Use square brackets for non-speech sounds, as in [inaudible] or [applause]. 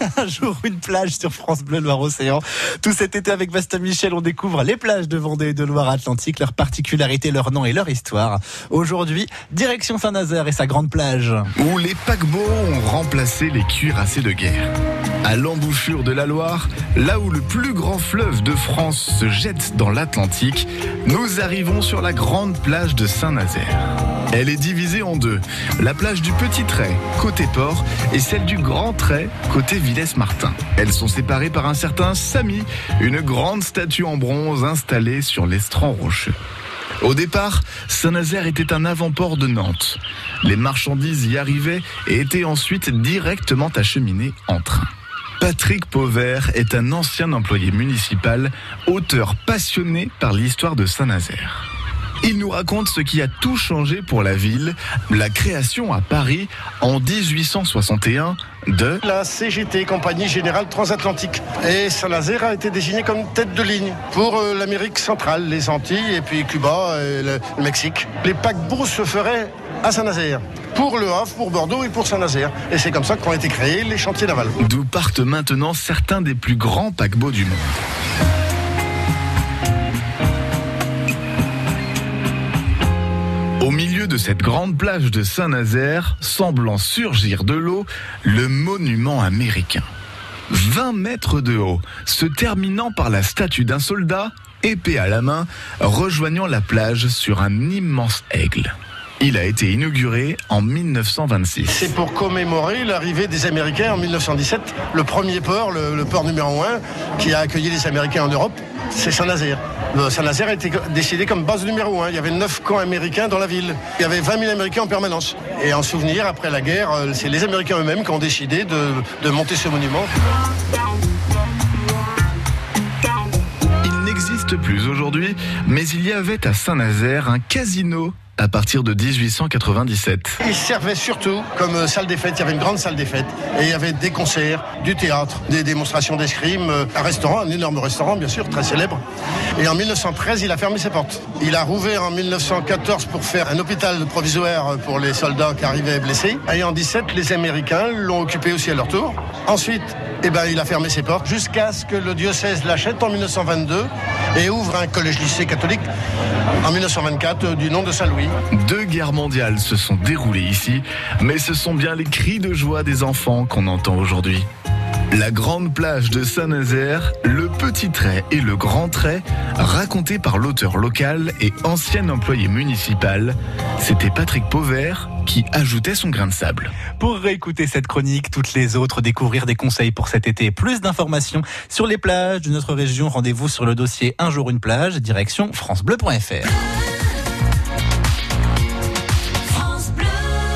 [laughs] Un jour, une plage sur France Bleu Loire-Océan. Tout cet été avec Bastien Michel, on découvre les plages de Vendée et de Loire-Atlantique, leurs particularités, leurs noms et leur histoire. Aujourd'hui, direction Saint-Nazaire et sa grande plage. Où les paquebots ont remplacé les cuirassés de guerre. À l'embouchure de la Loire, là où le plus grand fleuve de France se jette dans l'Atlantique, nous arrivons sur la grande plage de Saint-Nazaire. Elle est divisée en deux. La plage du Petit Trait, côté port, et celle du Grand Trait, côté Villesse-Martin. Elles sont séparées par un certain Samy, une grande statue en bronze installée sur l'estran rocheux. Au départ, Saint-Nazaire était un avant-port de Nantes. Les marchandises y arrivaient et étaient ensuite directement acheminées en train. Patrick Pauvert est un ancien employé municipal, auteur passionné par l'histoire de Saint-Nazaire. Il nous raconte ce qui a tout changé pour la ville, la création à Paris en 1861 de la CGT, Compagnie Générale Transatlantique. Et Saint-Nazaire a été désigné comme tête de ligne pour euh, l'Amérique centrale, les Antilles et puis Cuba et le, Mexique. Les paquebots se feraient à Saint-Nazaire pour Le Havre, pour Bordeaux et pour Saint-Nazaire. Et c'est comme ça qu'ont été créés les chantiers navals. D'où partent maintenant certains des plus grands paquebots du monde. Au milieu de cette grande plage de Saint-Nazaire, semblant surgir de l'eau, le monument américain. 20 mètres de haut, se terminant par la statue d'un soldat, épée à la main, rejoignant la plage sur un immense aigle. Il a été inauguré en 1926. C'est pour commémorer l'arrivée des Américains en 1917, le premier port, le, port numéro 1, qui a accueilli les Américains en Europe, c'est Saint-Nazaire. Saint-Nazaire a été décidé comme base numéro 1. Il y avait 9 camps américains dans la ville. Il y avait 20 000 Américains en permanence. Et en souvenir, après la guerre, euh, c'est les Américains eux-mêmes qui ont décidé de, de monter ce monument. Il n'existe plus aujourd'hui, mais il y avait à Saint-Nazaire un casino à partir de 1897. Il servait surtout comme salle des fêtes. Il y avait une grande salle des fêtes et il y avait des concerts, du théâtre, des démonstrations d'escrime, euh, un restaurant, un énorme restaurant bien sûr, très célèbre. Et en 1913, il a fermé ses portes. Il a rouvert en 1914 pour faire un hôpital provisoire pour les soldats qui arrivaient blessés. Et en 17, les Américains l'ont occupé aussi à leur tour. Ensuite, eh ben, il a fermé ses portes jusqu'à ce que le diocèse l'achète en 1922 et ouvre un collège-lycée catholique en 1924 euh, du nom de Saint-Louis. Deux guerres mondiales se sont déroulées ici, mais ce sont bien les cris de joie des enfants qu'on entend aujourd'hui. La grande plage de Saint-Nazaire, le petit trait et le grand trait, racontés par l'auteur local et ancien employé municipal, c'était Patrick Pauvert qui ajoutait son grain de sable. Pour réécouter cette chronique, toutes les autres, découvrir des conseils pour cet été, plus d'informations sur les plages de notre région, rendez-vous sur le dossier Un jour une plage, direction francebleu.fr.